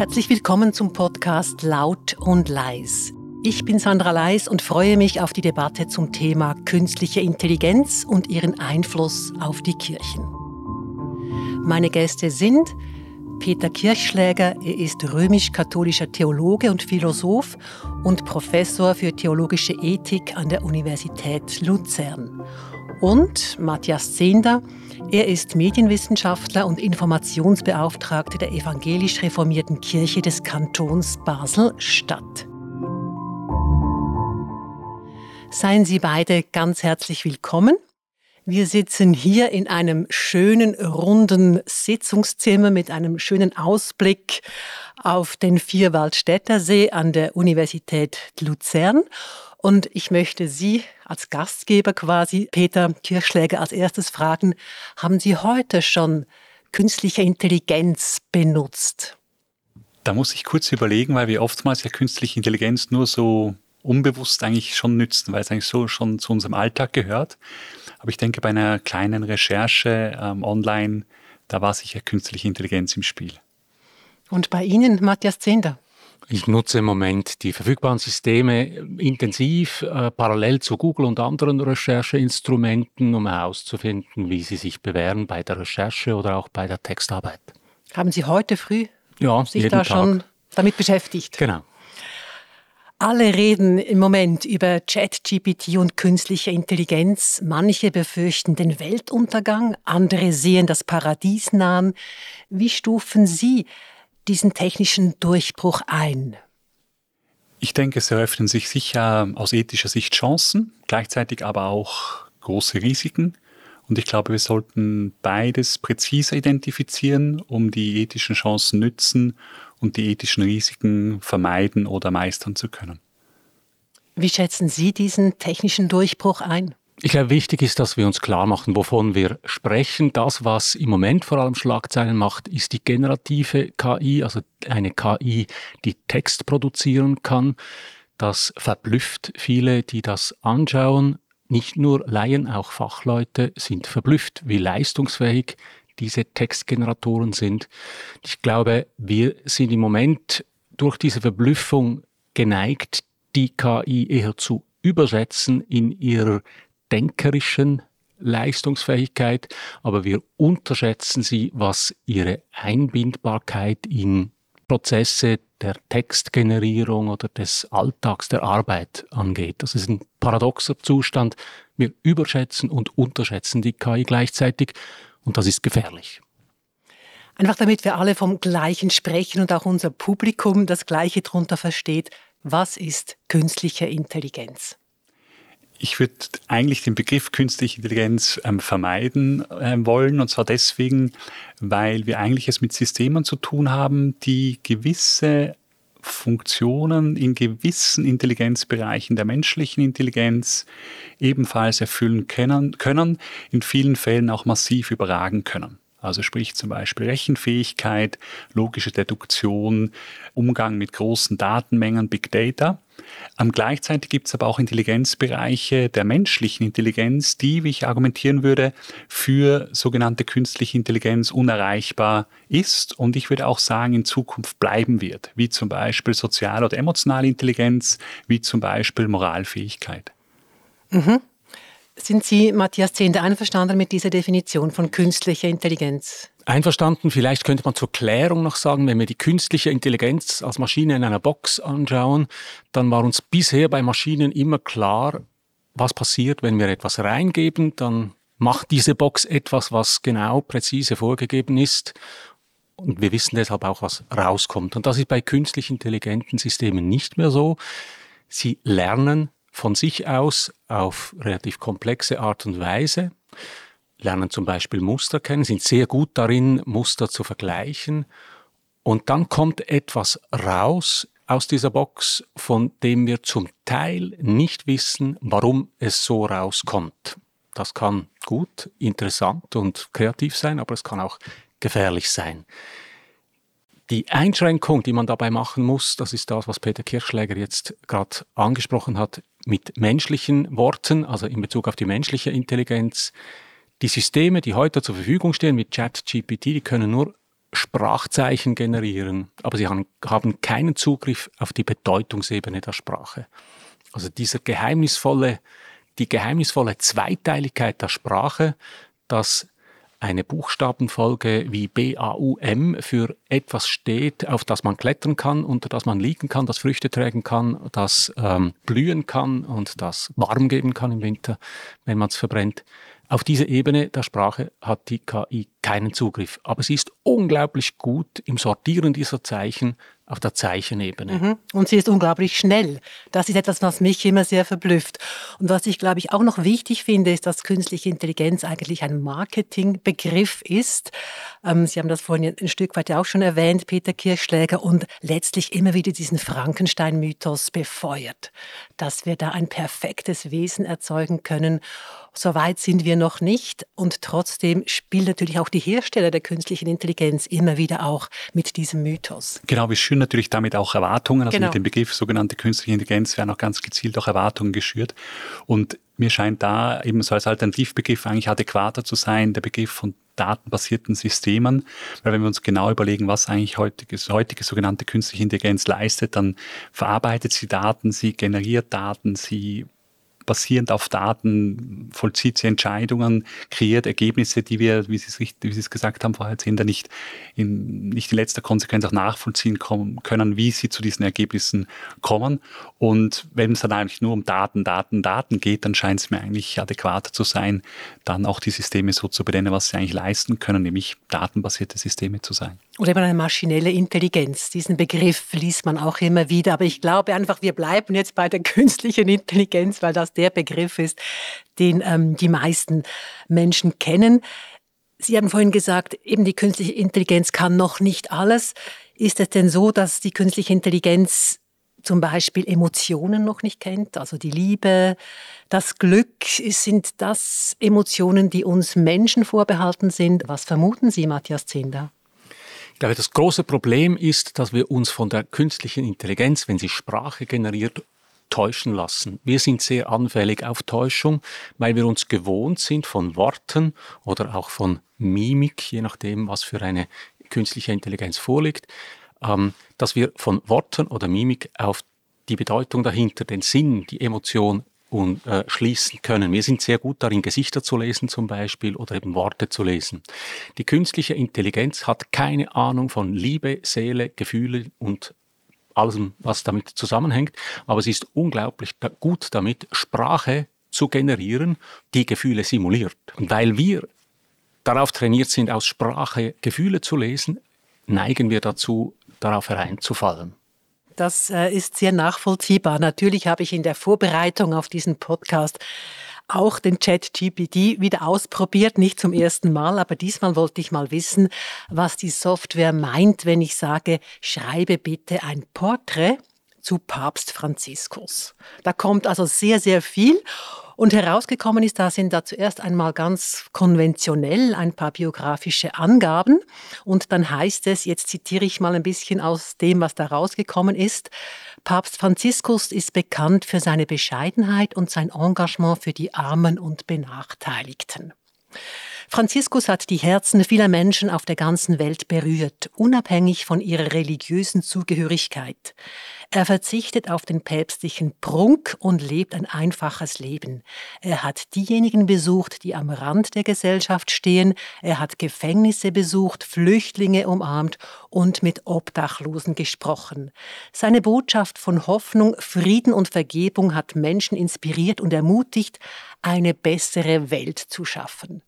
Herzlich willkommen zum Podcast Laut und Leis. Ich bin Sandra Leis und freue mich auf die Debatte zum Thema künstliche Intelligenz und ihren Einfluss auf die Kirchen. Meine Gäste sind Peter Kirchschläger, er ist römisch-katholischer Theologe und Philosoph und Professor für theologische Ethik an der Universität Luzern. Und Matthias Zehnder, er ist Medienwissenschaftler und Informationsbeauftragter der evangelisch reformierten Kirche des Kantons Basel-Stadt. Seien Sie beide ganz herzlich willkommen. Wir sitzen hier in einem schönen, runden Sitzungszimmer mit einem schönen Ausblick auf den Vierwaldstätter See an der Universität Luzern. Und ich möchte Sie als Gastgeber quasi, Peter Kirchschläger, als erstes fragen, haben Sie heute schon künstliche Intelligenz benutzt? Da muss ich kurz überlegen, weil wir oftmals ja künstliche Intelligenz nur so unbewusst eigentlich schon nützen, weil es eigentlich so schon zu unserem Alltag gehört. Aber ich denke, bei einer kleinen Recherche ähm, online, da war sicher künstliche Intelligenz im Spiel. Und bei Ihnen, Matthias Zehnder? Ich nutze im Moment die verfügbaren Systeme intensiv, äh, parallel zu Google und anderen Rechercheinstrumenten, um herauszufinden, wie sie sich bewähren bei der Recherche oder auch bei der Textarbeit. Haben Sie heute früh ja, sich da Tag. schon damit beschäftigt? Genau. Alle reden im Moment über ChatGPT und künstliche Intelligenz. Manche befürchten den Weltuntergang, andere sehen das Paradies nahen. Wie stufen Sie diesen technischen Durchbruch ein? Ich denke, es eröffnen sich sicher aus ethischer Sicht Chancen, gleichzeitig aber auch große Risiken. Und ich glaube, wir sollten beides präziser identifizieren, um die ethischen Chancen nützen und die ethischen Risiken vermeiden oder meistern zu können. Wie schätzen Sie diesen technischen Durchbruch ein? Ich glaube, wichtig ist, dass wir uns klar machen, wovon wir sprechen. Das, was im Moment vor allem Schlagzeilen macht, ist die generative KI, also eine KI, die Text produzieren kann. Das verblüfft viele, die das anschauen. Nicht nur Laien, auch Fachleute sind verblüfft, wie leistungsfähig diese Textgeneratoren sind. Ich glaube, wir sind im Moment durch diese Verblüffung geneigt, die KI eher zu übersetzen in ihrer denkerischen Leistungsfähigkeit, aber wir unterschätzen sie, was ihre Einbindbarkeit in Prozesse der Textgenerierung oder des Alltags der Arbeit angeht. Das ist ein paradoxer Zustand. Wir überschätzen und unterschätzen die KI gleichzeitig und das ist gefährlich. Einfach damit wir alle vom Gleichen sprechen und auch unser Publikum das Gleiche darunter versteht. Was ist künstliche Intelligenz? Ich würde eigentlich den Begriff künstliche Intelligenz ähm, vermeiden äh, wollen, und zwar deswegen, weil wir eigentlich es mit Systemen zu tun haben, die gewisse Funktionen in gewissen Intelligenzbereichen der menschlichen Intelligenz ebenfalls erfüllen können, können in vielen Fällen auch massiv überragen können. Also sprich zum Beispiel Rechenfähigkeit, logische Deduktion, Umgang mit großen Datenmengen, Big Data. Ähm, gleichzeitig gibt es aber auch Intelligenzbereiche der menschlichen Intelligenz, die, wie ich argumentieren würde, für sogenannte künstliche Intelligenz unerreichbar ist und ich würde auch sagen, in Zukunft bleiben wird, wie zum Beispiel soziale oder emotionale Intelligenz, wie zum Beispiel Moralfähigkeit. Mhm. Sind Sie, Matthias Zehnder, einverstanden mit dieser Definition von künstlicher Intelligenz? Einverstanden. Vielleicht könnte man zur Klärung noch sagen, wenn wir die künstliche Intelligenz als Maschine in einer Box anschauen, dann war uns bisher bei Maschinen immer klar, was passiert, wenn wir etwas reingeben, dann macht diese Box etwas, was genau präzise vorgegeben ist. Und wir wissen deshalb auch, was rauskommt. Und das ist bei künstlich intelligenten Systemen nicht mehr so. Sie lernen von sich aus auf relativ komplexe Art und Weise, lernen zum Beispiel Muster kennen, sind sehr gut darin, Muster zu vergleichen. Und dann kommt etwas raus aus dieser Box, von dem wir zum Teil nicht wissen, warum es so rauskommt. Das kann gut, interessant und kreativ sein, aber es kann auch gefährlich sein. Die Einschränkung, die man dabei machen muss, das ist das, was Peter Kirchschläger jetzt gerade angesprochen hat, mit menschlichen Worten, also in Bezug auf die menschliche Intelligenz. Die Systeme, die heute zur Verfügung stehen mit ChatGPT, die können nur Sprachzeichen generieren, aber sie haben, keinen Zugriff auf die Bedeutungsebene der Sprache. Also dieser geheimnisvolle, die geheimnisvolle Zweiteiligkeit der Sprache, dass eine Buchstabenfolge wie B-A-U-M für etwas steht, auf das man klettern kann, unter das man liegen kann, das Früchte tragen kann, das ähm, blühen kann und das warm geben kann im Winter, wenn man es verbrennt. Auf diese Ebene der Sprache hat die KI keinen Zugriff. Aber sie ist unglaublich gut im Sortieren dieser Zeichen auf der Zeichenebene. Mhm. Und sie ist unglaublich schnell. Das ist etwas, was mich immer sehr verblüfft. Und was ich, glaube ich, auch noch wichtig finde, ist, dass künstliche Intelligenz eigentlich ein Marketingbegriff ist. Ähm, sie haben das vorhin ein Stück weit ja auch schon erwähnt, Peter Kirchschläger, und letztlich immer wieder diesen Frankenstein-Mythos befeuert, dass wir da ein perfektes Wesen erzeugen können. So weit sind wir noch nicht. Und trotzdem spielt natürlich auch die Hersteller der künstlichen Intelligenz immer wieder auch mit diesem Mythos. Genau, wir schüren natürlich damit auch Erwartungen. Also genau. mit dem Begriff sogenannte künstliche Intelligenz werden auch ganz gezielt auch Erwartungen geschürt. Und mir scheint da eben so als Alternativbegriff eigentlich adäquater zu sein, der Begriff von datenbasierten Systemen. Weil wenn wir uns genau überlegen, was eigentlich heutige, heutige sogenannte künstliche Intelligenz leistet, dann verarbeitet sie Daten, sie generiert Daten, sie basierend auf Daten vollzieht sie Entscheidungen, kreiert Ergebnisse, die wir, wie Sie es, wie Sie es gesagt haben, vorher Zehnder, nicht in, nicht in letzter Konsequenz auch nachvollziehen können, wie sie zu diesen Ergebnissen kommen. Und wenn es dann eigentlich nur um Daten, Daten, Daten geht, dann scheint es mir eigentlich adäquater zu sein, dann auch die Systeme so zu benennen, was sie eigentlich leisten können, nämlich datenbasierte Systeme zu sein. Oder eben eine maschinelle Intelligenz. Diesen Begriff liest man auch immer wieder. Aber ich glaube einfach, wir bleiben jetzt bei der künstlichen Intelligenz, weil das der Begriff ist, den ähm, die meisten Menschen kennen. Sie haben vorhin gesagt, eben die künstliche Intelligenz kann noch nicht alles. Ist es denn so, dass die künstliche Intelligenz zum Beispiel Emotionen noch nicht kennt, also die Liebe, das Glück, sind das Emotionen, die uns Menschen vorbehalten sind? Was vermuten Sie, Matthias Zinder? Ich glaube, das große Problem ist, dass wir uns von der künstlichen Intelligenz, wenn sie Sprache generiert, täuschen lassen. Wir sind sehr anfällig auf Täuschung, weil wir uns gewohnt sind von Worten oder auch von Mimik, je nachdem, was für eine künstliche Intelligenz vorliegt, ähm, dass wir von Worten oder Mimik auf die Bedeutung dahinter, den Sinn, die Emotion und, äh, schließen können. Wir sind sehr gut darin, Gesichter zu lesen zum Beispiel oder eben Worte zu lesen. Die künstliche Intelligenz hat keine Ahnung von Liebe, Seele, Gefühle und allem, was damit zusammenhängt, aber sie ist unglaublich gut damit, Sprache zu generieren, die Gefühle simuliert. Und weil wir darauf trainiert sind, aus Sprache Gefühle zu lesen, neigen wir dazu, darauf hereinzufallen. Das äh, ist sehr nachvollziehbar. Natürlich habe ich in der Vorbereitung auf diesen Podcast auch den Chat GPT wieder ausprobiert, nicht zum ersten Mal, aber diesmal wollte ich mal wissen, was die Software meint, wenn ich sage, schreibe bitte ein Porträt zu Papst Franziskus. Da kommt also sehr, sehr viel und herausgekommen ist, da sind da zuerst einmal ganz konventionell ein paar biografische Angaben. Und dann heißt es, jetzt zitiere ich mal ein bisschen aus dem, was da rausgekommen ist, Papst Franziskus ist bekannt für seine Bescheidenheit und sein Engagement für die Armen und Benachteiligten. Franziskus hat die Herzen vieler Menschen auf der ganzen Welt berührt, unabhängig von ihrer religiösen Zugehörigkeit. Er verzichtet auf den päpstlichen Prunk und lebt ein einfaches Leben. Er hat diejenigen besucht, die am Rand der Gesellschaft stehen. Er hat Gefängnisse besucht, Flüchtlinge umarmt und mit Obdachlosen gesprochen. Seine Botschaft von Hoffnung, Frieden und Vergebung hat Menschen inspiriert und ermutigt, eine bessere Welt zu schaffen.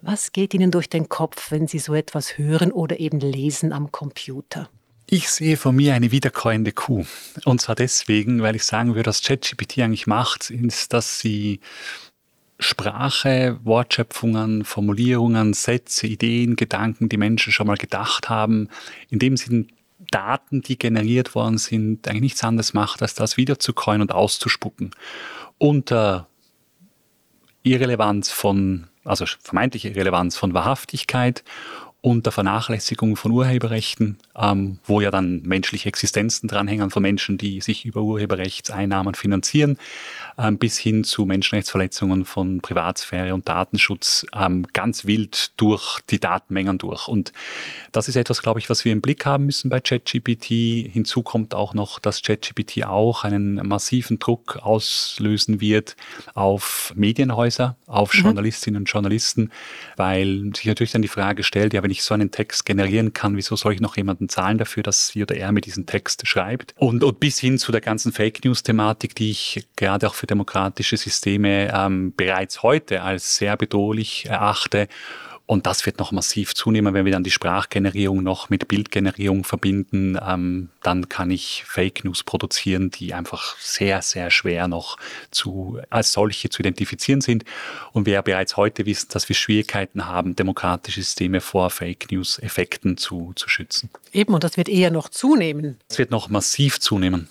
Was geht Ihnen durch den Kopf, wenn Sie so etwas hören oder eben lesen am Computer? Ich sehe von mir eine wiederkäuende Kuh. Und zwar deswegen, weil ich sagen würde, was ChatGPT eigentlich macht, ist, dass sie Sprache, Wortschöpfungen, Formulierungen, Sätze, Ideen, Gedanken, die Menschen schon mal gedacht haben, indem sie Daten, die generiert worden sind, eigentlich nichts anderes macht, als das wiederzukäuen und auszuspucken. Unter Irrelevanz von, also vermeintliche Irrelevanz von Wahrhaftigkeit unter Vernachlässigung von Urheberrechten, ähm, wo ja dann menschliche Existenzen dranhängen von Menschen, die sich über Urheberrechtseinnahmen finanzieren, ähm, bis hin zu Menschenrechtsverletzungen von Privatsphäre und Datenschutz ähm, ganz wild durch die Datenmengen durch. Und das ist etwas, glaube ich, was wir im Blick haben müssen bei ChatGPT. Hinzu kommt auch noch, dass ChatGPT auch einen massiven Druck auslösen wird auf Medienhäuser, auf mhm. Journalistinnen und Journalisten, weil sich natürlich dann die Frage stellt, ja, wenn ich so einen Text generieren kann, wieso soll ich noch jemanden zahlen dafür, dass sie oder er mir diesen Text schreibt? Und, und bis hin zu der ganzen Fake News-Thematik, die ich gerade auch für demokratische Systeme ähm, bereits heute als sehr bedrohlich erachte und das wird noch massiv zunehmen, wenn wir dann die Sprachgenerierung noch mit Bildgenerierung verbinden. Ähm, dann kann ich Fake News produzieren, die einfach sehr, sehr schwer noch zu, als solche zu identifizieren sind. Und wir ja bereits heute wissen, dass wir Schwierigkeiten haben, demokratische Systeme vor Fake News-Effekten zu, zu schützen. Eben, und das wird eher noch zunehmen. Es wird noch massiv zunehmen.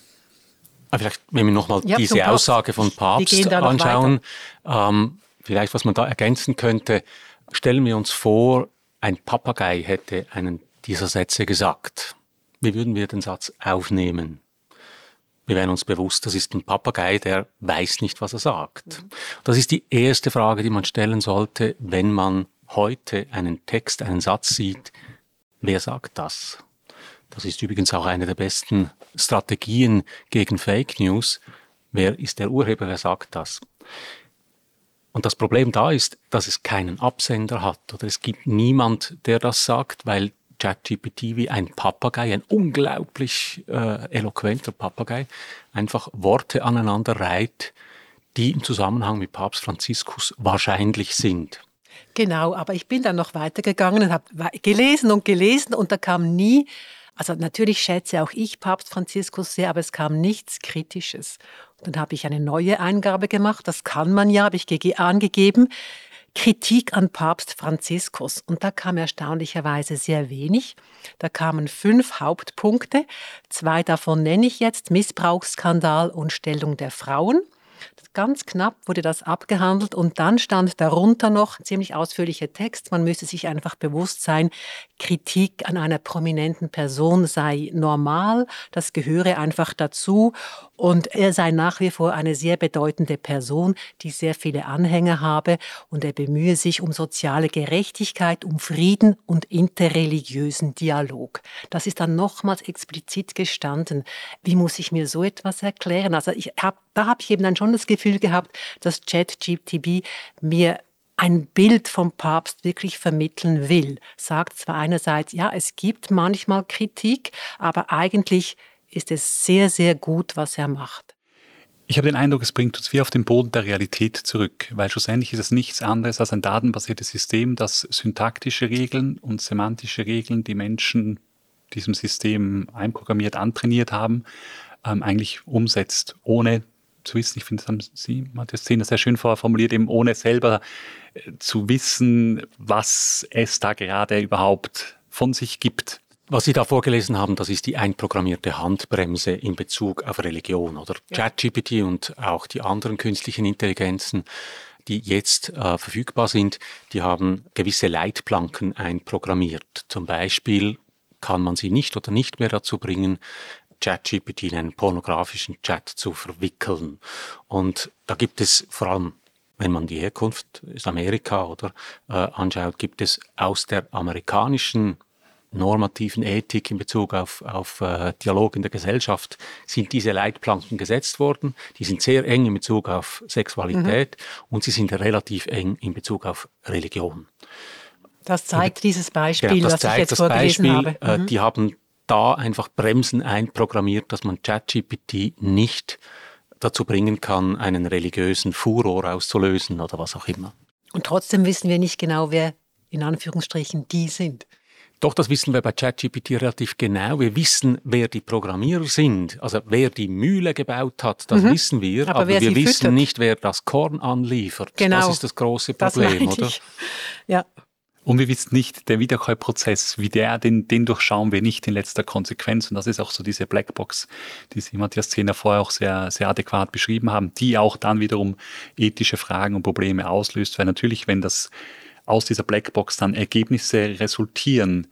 Vielleicht, wenn wir nochmal ja, diese Aussage von Papst anschauen, ähm, vielleicht was man da ergänzen könnte, Stellen wir uns vor, ein Papagei hätte einen dieser Sätze gesagt. Wie würden wir den Satz aufnehmen? Wir wären uns bewusst, das ist ein Papagei, der weiß nicht, was er sagt. Das ist die erste Frage, die man stellen sollte, wenn man heute einen Text, einen Satz sieht. Wer sagt das? Das ist übrigens auch eine der besten Strategien gegen Fake News. Wer ist der Urheber? Wer sagt das? Und das Problem da ist, dass es keinen Absender hat oder es gibt niemand, der das sagt, weil ChatGPT wie ein Papagei, ein unglaublich äh, eloquenter Papagei, einfach Worte aneinander reiht, die im Zusammenhang mit Papst Franziskus wahrscheinlich sind. Genau, aber ich bin dann noch weitergegangen und habe gelesen und gelesen und da kam nie, also natürlich schätze auch ich Papst Franziskus sehr, aber es kam nichts Kritisches. Dann habe ich eine neue Eingabe gemacht, das kann man ja, habe ich angegeben. Kritik an Papst Franziskus. Und da kam erstaunlicherweise sehr wenig. Da kamen fünf Hauptpunkte. Zwei davon nenne ich jetzt, Missbrauchsskandal und Stellung der Frauen. Ganz knapp wurde das abgehandelt und dann stand darunter noch ziemlich ausführlicher Text. Man müsse sich einfach bewusst sein, Kritik an einer prominenten Person sei normal, das gehöre einfach dazu und er sei nach wie vor eine sehr bedeutende Person, die sehr viele Anhänger habe und er bemühe sich um soziale Gerechtigkeit, um Frieden und interreligiösen Dialog. Das ist dann nochmals explizit gestanden. Wie muss ich mir so etwas erklären? Also ich hab, da habe ich eben dann schon das Gefühl gehabt, dass ChatGPT mir ein Bild vom Papst wirklich vermitteln will. Sagt zwar einerseits, ja, es gibt manchmal Kritik, aber eigentlich ist es sehr, sehr gut, was er macht. Ich habe den Eindruck, es bringt uns wie auf den Boden der Realität zurück, weil schlussendlich ist es nichts anderes als ein datenbasiertes System, das syntaktische Regeln und semantische Regeln, die Menschen diesem System einprogrammiert, antrainiert haben, ähm, eigentlich umsetzt, ohne zu wissen. Ich finde, das haben Sie, Matthias Zehner, sehr schön formuliert, eben ohne selber äh, zu wissen, was es da gerade überhaupt von sich gibt. Was Sie da vorgelesen haben, das ist die einprogrammierte Handbremse in Bezug auf Religion oder ja. ChatGPT und auch die anderen künstlichen Intelligenzen, die jetzt äh, verfügbar sind, die haben gewisse Leitplanken einprogrammiert. Zum Beispiel kann man sie nicht oder nicht mehr dazu bringen, ChatGPT in einen pornografischen Chat zu verwickeln. Und da gibt es vor allem wenn man die Herkunft ist Amerika oder äh, anschaut, gibt es aus der amerikanischen normativen Ethik in Bezug auf, auf äh, Dialog in der Gesellschaft sind diese Leitplanken gesetzt worden. Die sind sehr eng in Bezug auf Sexualität mhm. und sie sind relativ eng in Bezug auf Religion. Das zeigt dieses Beispiel, genau, das was ich jetzt vorgelesen Beispiel, habe. Äh, mhm. die haben da einfach Bremsen einprogrammiert, dass man ChatGPT nicht dazu bringen kann, einen religiösen Furor auszulösen oder was auch immer. Und trotzdem wissen wir nicht genau, wer in Anführungsstrichen die sind. Doch, das wissen wir bei ChatGPT relativ genau. Wir wissen, wer die Programmierer sind. Also wer die Mühle gebaut hat, das mhm. wissen wir. Aber, aber wir wissen füttert. nicht, wer das Korn anliefert. Genau. Das ist das große Problem, das oder? Ja. Und wir wissen nicht, der Wiederkäuprozess, wie der, den, den durchschauen wir nicht in letzter Konsequenz. Und das ist auch so diese Blackbox, die Sie, Matthias Zehner, vorher auch sehr, sehr adäquat beschrieben haben, die auch dann wiederum ethische Fragen und Probleme auslöst. Weil natürlich, wenn das aus dieser Blackbox dann Ergebnisse resultieren,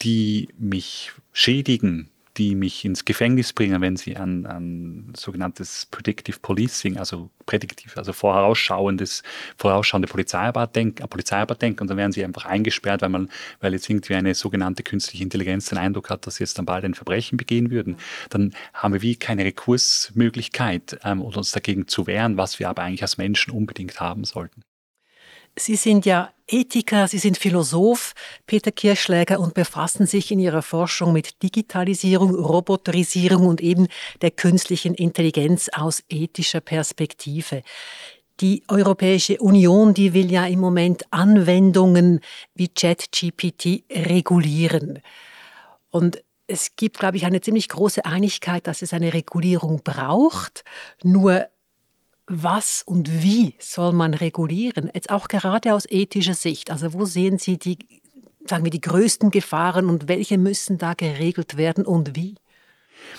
die mich schädigen, die mich ins Gefängnis bringen, wenn sie an, an sogenanntes Predictive Policing, also prädiktiv, also vorausschauendes, vorausschauende Polizeiarbeit denken, Polizeiarbeit denken und dann werden sie einfach eingesperrt, weil man, weil jetzt irgendwie eine sogenannte künstliche Intelligenz den Eindruck hat, dass sie jetzt dann bald ein Verbrechen begehen würden. Dann haben wir wie keine Rekursmöglichkeit, ähm, uns dagegen zu wehren, was wir aber eigentlich als Menschen unbedingt haben sollten. Sie sind ja Ethiker, Sie sind Philosoph, Peter Kirschläger, und befassen sich in Ihrer Forschung mit Digitalisierung, Roboterisierung und eben der künstlichen Intelligenz aus ethischer Perspektive. Die Europäische Union, die will ja im Moment Anwendungen wie ChatGPT regulieren. Und es gibt, glaube ich, eine ziemlich große Einigkeit, dass es eine Regulierung braucht. Nur was und wie soll man regulieren? Jetzt auch gerade aus ethischer Sicht. Also wo sehen Sie die, sagen wir, die größten Gefahren und welche müssen da geregelt werden und wie?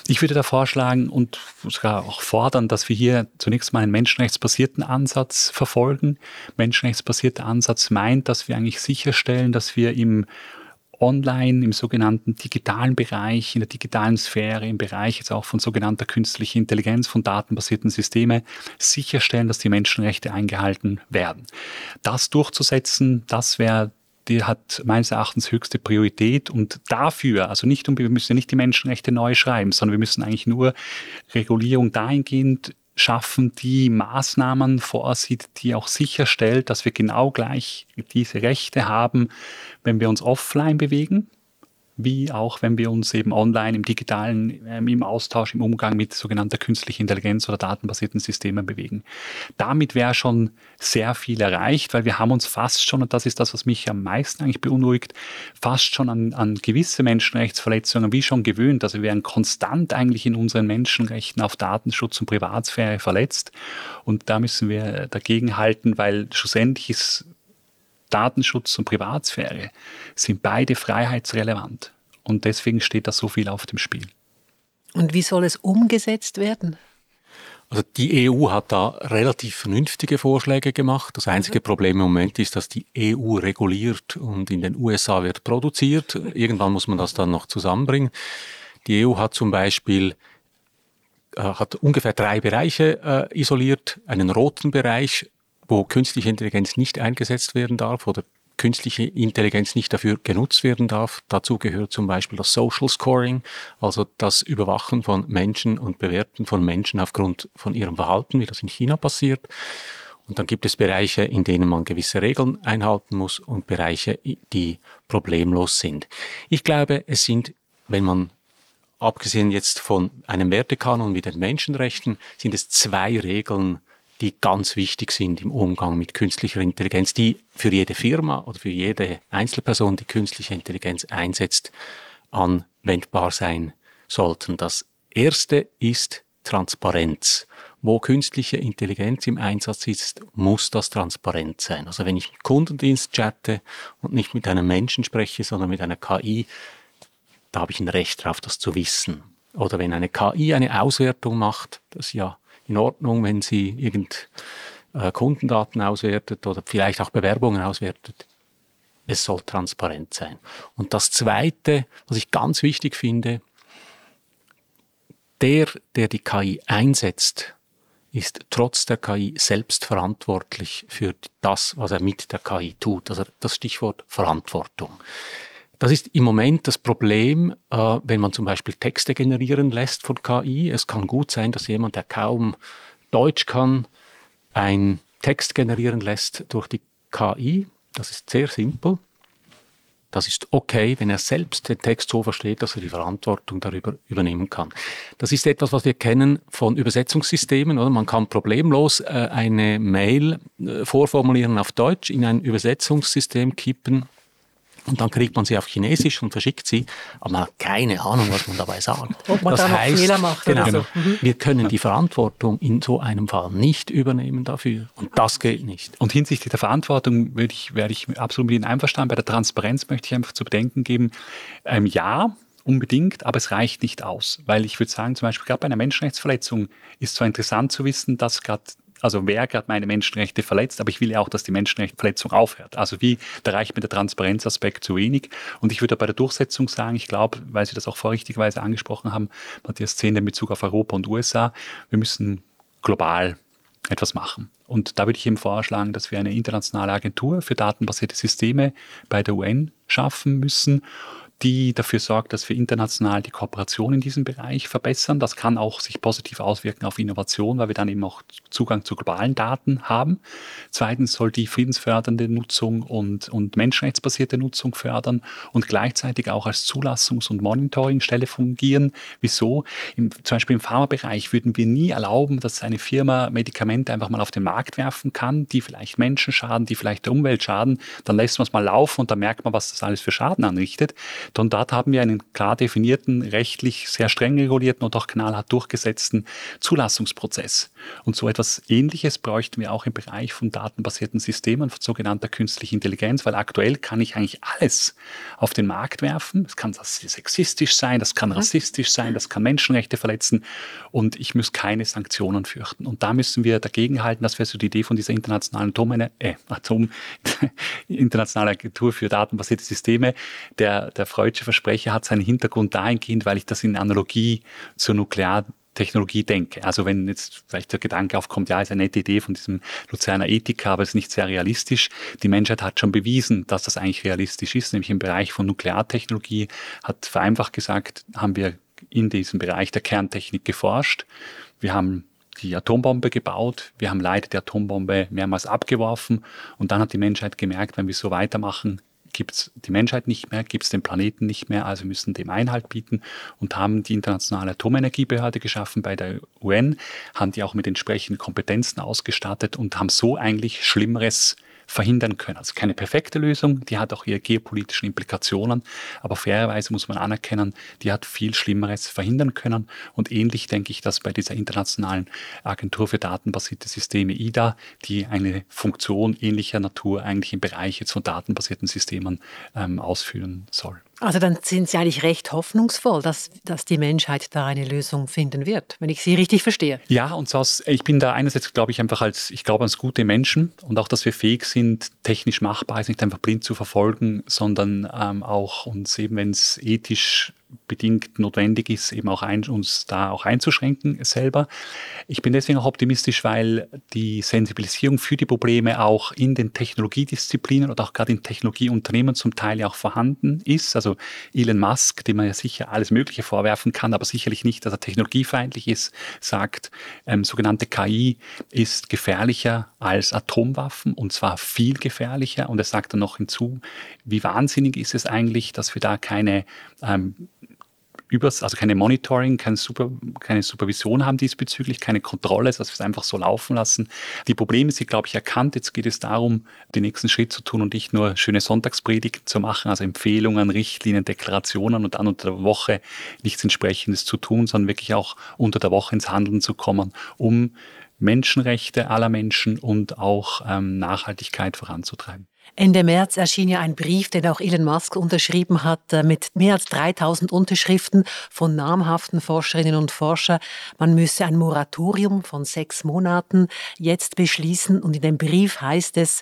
Ich würde da vorschlagen und sogar auch fordern, dass wir hier zunächst mal einen menschenrechtsbasierten Ansatz verfolgen. Menschenrechtsbasierter Ansatz meint, dass wir eigentlich sicherstellen, dass wir im online im sogenannten digitalen Bereich, in der digitalen Sphäre, im Bereich jetzt auch von sogenannter künstlicher Intelligenz, von datenbasierten Systemen sicherstellen, dass die Menschenrechte eingehalten werden. Das durchzusetzen, das wäre die hat meines Erachtens höchste Priorität und dafür, also nicht wir müssen nicht die Menschenrechte neu schreiben, sondern wir müssen eigentlich nur Regulierung dahingehend schaffen, die Maßnahmen vorsieht, die auch sicherstellt, dass wir genau gleich diese Rechte haben, wenn wir uns offline bewegen, wie auch wenn wir uns eben online im digitalen, ähm, im Austausch, im Umgang mit sogenannter künstlicher Intelligenz oder datenbasierten Systemen bewegen. Damit wäre schon sehr viel erreicht, weil wir haben uns fast schon, und das ist das, was mich am meisten eigentlich beunruhigt, fast schon an, an gewisse Menschenrechtsverletzungen wie schon gewöhnt. Also wir werden konstant eigentlich in unseren Menschenrechten auf Datenschutz und Privatsphäre verletzt. Und da müssen wir dagegen halten, weil schlussendlich ist Datenschutz und Privatsphäre sind beide freiheitsrelevant. Und deswegen steht da so viel auf dem Spiel. Und wie soll es umgesetzt werden? Also die EU hat da relativ vernünftige Vorschläge gemacht. Das einzige mhm. Problem im Moment ist, dass die EU reguliert und in den USA wird produziert. Irgendwann muss man das dann noch zusammenbringen. Die EU hat zum Beispiel äh, hat ungefähr drei Bereiche äh, isoliert. Einen roten Bereich, wo künstliche Intelligenz nicht eingesetzt werden darf oder künstliche Intelligenz nicht dafür genutzt werden darf. Dazu gehört zum Beispiel das Social Scoring, also das Überwachen von Menschen und Bewerten von Menschen aufgrund von ihrem Verhalten, wie das in China passiert. Und dann gibt es Bereiche, in denen man gewisse Regeln einhalten muss und Bereiche, die problemlos sind. Ich glaube, es sind, wenn man abgesehen jetzt von einem Wertekanon wie den Menschenrechten, sind es zwei Regeln, die ganz wichtig sind im Umgang mit künstlicher Intelligenz, die für jede Firma oder für jede Einzelperson, die künstliche Intelligenz einsetzt, anwendbar sein sollten. Das erste ist Transparenz. Wo künstliche Intelligenz im Einsatz ist, muss das transparent sein. Also wenn ich mit Kundendienst chatte und nicht mit einem Menschen spreche, sondern mit einer KI, da habe ich ein Recht darauf, das zu wissen. Oder wenn eine KI eine Auswertung macht, das ja in Ordnung, wenn sie irgend äh, Kundendaten auswertet oder vielleicht auch Bewerbungen auswertet. Es soll transparent sein. Und das Zweite, was ich ganz wichtig finde, der, der die KI einsetzt, ist trotz der KI selbst verantwortlich für das, was er mit der KI tut. Also das Stichwort Verantwortung. Das ist im Moment das Problem, äh, wenn man zum Beispiel Texte generieren lässt von KI. Es kann gut sein, dass jemand, der kaum Deutsch kann, einen Text generieren lässt durch die KI. Das ist sehr simpel. Das ist okay, wenn er selbst den Text so versteht, dass er die Verantwortung darüber übernehmen kann. Das ist etwas, was wir kennen von Übersetzungssystemen. Oder? Man kann problemlos äh, eine Mail äh, vorformulieren auf Deutsch, in ein Übersetzungssystem kippen und dann kriegt man sie auf Chinesisch und verschickt sie, aber man hat keine Ahnung, was man dabei sagt. Ob man das da noch heißt, Fehler macht genau, oder so. Mhm. Wir können die Verantwortung in so einem Fall nicht übernehmen dafür. Und das geht nicht. Und hinsichtlich der Verantwortung würde ich, werde ich absolut mit Ihnen einverstanden. Bei der Transparenz möchte ich einfach zu bedenken geben, ähm, ja, unbedingt, aber es reicht nicht aus. Weil ich würde sagen, zum Beispiel gerade bei einer Menschenrechtsverletzung ist zwar interessant zu wissen, dass gerade Also wer gerade meine Menschenrechte verletzt, aber ich will ja auch, dass die Menschenrechtsverletzung aufhört. Also wie, da reicht mir der Transparenzaspekt zu wenig. Und ich würde bei der Durchsetzung sagen, ich glaube, weil Sie das auch vorrichtigerweise angesprochen haben, Matthias Zehn in Bezug auf Europa und USA, wir müssen global etwas machen. Und da würde ich eben vorschlagen, dass wir eine internationale Agentur für datenbasierte Systeme bei der UN schaffen müssen die dafür sorgt, dass wir international die Kooperation in diesem Bereich verbessern. Das kann auch sich positiv auswirken auf Innovation, weil wir dann eben auch Zugang zu globalen Daten haben. Zweitens soll die friedensfördernde Nutzung und, und menschenrechtsbasierte Nutzung fördern und gleichzeitig auch als Zulassungs- und Monitoringstelle fungieren. Wieso? Im, zum Beispiel im Pharmabereich würden wir nie erlauben, dass eine Firma Medikamente einfach mal auf den Markt werfen kann, die vielleicht Menschen schaden, die vielleicht der Umwelt schaden. Dann lässt man es mal laufen und dann merkt man, was das alles für Schaden anrichtet. Und dort haben wir einen klar definierten, rechtlich sehr streng regulierten und auch knallhart durchgesetzten Zulassungsprozess. Und so etwas Ähnliches bräuchten wir auch im Bereich von datenbasierten Systemen, von sogenannter künstlicher Intelligenz, weil aktuell kann ich eigentlich alles auf den Markt werfen. Es kann sexistisch sein, das kann mhm. rassistisch sein, das kann Menschenrechte verletzen und ich muss keine Sanktionen fürchten. Und da müssen wir dagegen halten, das wäre so die Idee von dieser internationalen Atom, äh, Atom internationale Agentur für datenbasierte Systeme, der, der freudsche Versprecher hat seinen Hintergrund dahingehend, weil ich das in Analogie zur Nukleartechnologie denke. Also wenn jetzt vielleicht der Gedanke aufkommt, ja, ist eine nette Idee von diesem Luzerner Ethiker, aber es ist nicht sehr realistisch. Die Menschheit hat schon bewiesen, dass das eigentlich realistisch ist, nämlich im Bereich von Nukleartechnologie hat vereinfacht gesagt, haben wir in diesem Bereich der Kerntechnik geforscht. Wir haben die Atombombe gebaut. Wir haben leider die Atombombe mehrmals abgeworfen. Und dann hat die Menschheit gemerkt, wenn wir so weitermachen, gibt es die Menschheit nicht mehr, gibt es den Planeten nicht mehr, also müssen dem Einhalt bieten. Und haben die internationale Atomenergiebehörde geschaffen bei der UN, haben die auch mit entsprechenden Kompetenzen ausgestattet und haben so eigentlich Schlimmeres verhindern können. Also keine perfekte Lösung, die hat auch ihre geopolitischen Implikationen, aber fairerweise muss man anerkennen, die hat viel Schlimmeres verhindern können. Und ähnlich denke ich, dass bei dieser internationalen Agentur für datenbasierte Systeme IDA, die eine Funktion ähnlicher Natur eigentlich im Bereich jetzt von datenbasierten Systemen ähm, ausführen soll. Also dann sind Sie eigentlich recht hoffnungsvoll, dass, dass die Menschheit da eine Lösung finden wird, wenn ich Sie richtig verstehe. Ja, und aus, ich bin da einerseits, glaube ich, einfach als, ich glaube ans gute Menschen und auch, dass wir fähig sind, technisch machbar ist, nicht einfach blind zu verfolgen, sondern ähm, auch uns eben, wenn es ethisch bedingt notwendig ist, eben auch ein, uns da auch einzuschränken selber. Ich bin deswegen auch optimistisch, weil die Sensibilisierung für die Probleme auch in den Technologiedisziplinen oder auch gerade in Technologieunternehmen zum Teil ja auch vorhanden ist. Also Elon Musk, dem man ja sicher alles Mögliche vorwerfen kann, aber sicherlich nicht, dass er technologiefeindlich ist, sagt, ähm, sogenannte KI ist gefährlicher als Atomwaffen und zwar viel gefährlicher. Und er sagt dann noch hinzu, wie wahnsinnig ist es eigentlich, dass wir da keine ähm, übers, also keine Monitoring, keine, Super, keine Supervision haben diesbezüglich, keine Kontrolle, dass wir es einfach so laufen lassen. Die Probleme sind, glaube ich, erkannt. Jetzt geht es darum, den nächsten Schritt zu tun und nicht nur schöne Sonntagspredigten zu machen, also Empfehlungen, Richtlinien, Deklarationen und dann unter der Woche nichts entsprechendes zu tun, sondern wirklich auch unter der Woche ins Handeln zu kommen, um Menschenrechte aller Menschen und auch ähm, Nachhaltigkeit voranzutreiben. Ende März erschien ja ein Brief, den auch Elon Musk unterschrieben hat, äh, mit mehr als 3000 Unterschriften von namhaften Forscherinnen und Forschern. Man müsse ein Moratorium von sechs Monaten jetzt beschließen. Und in dem Brief heißt es,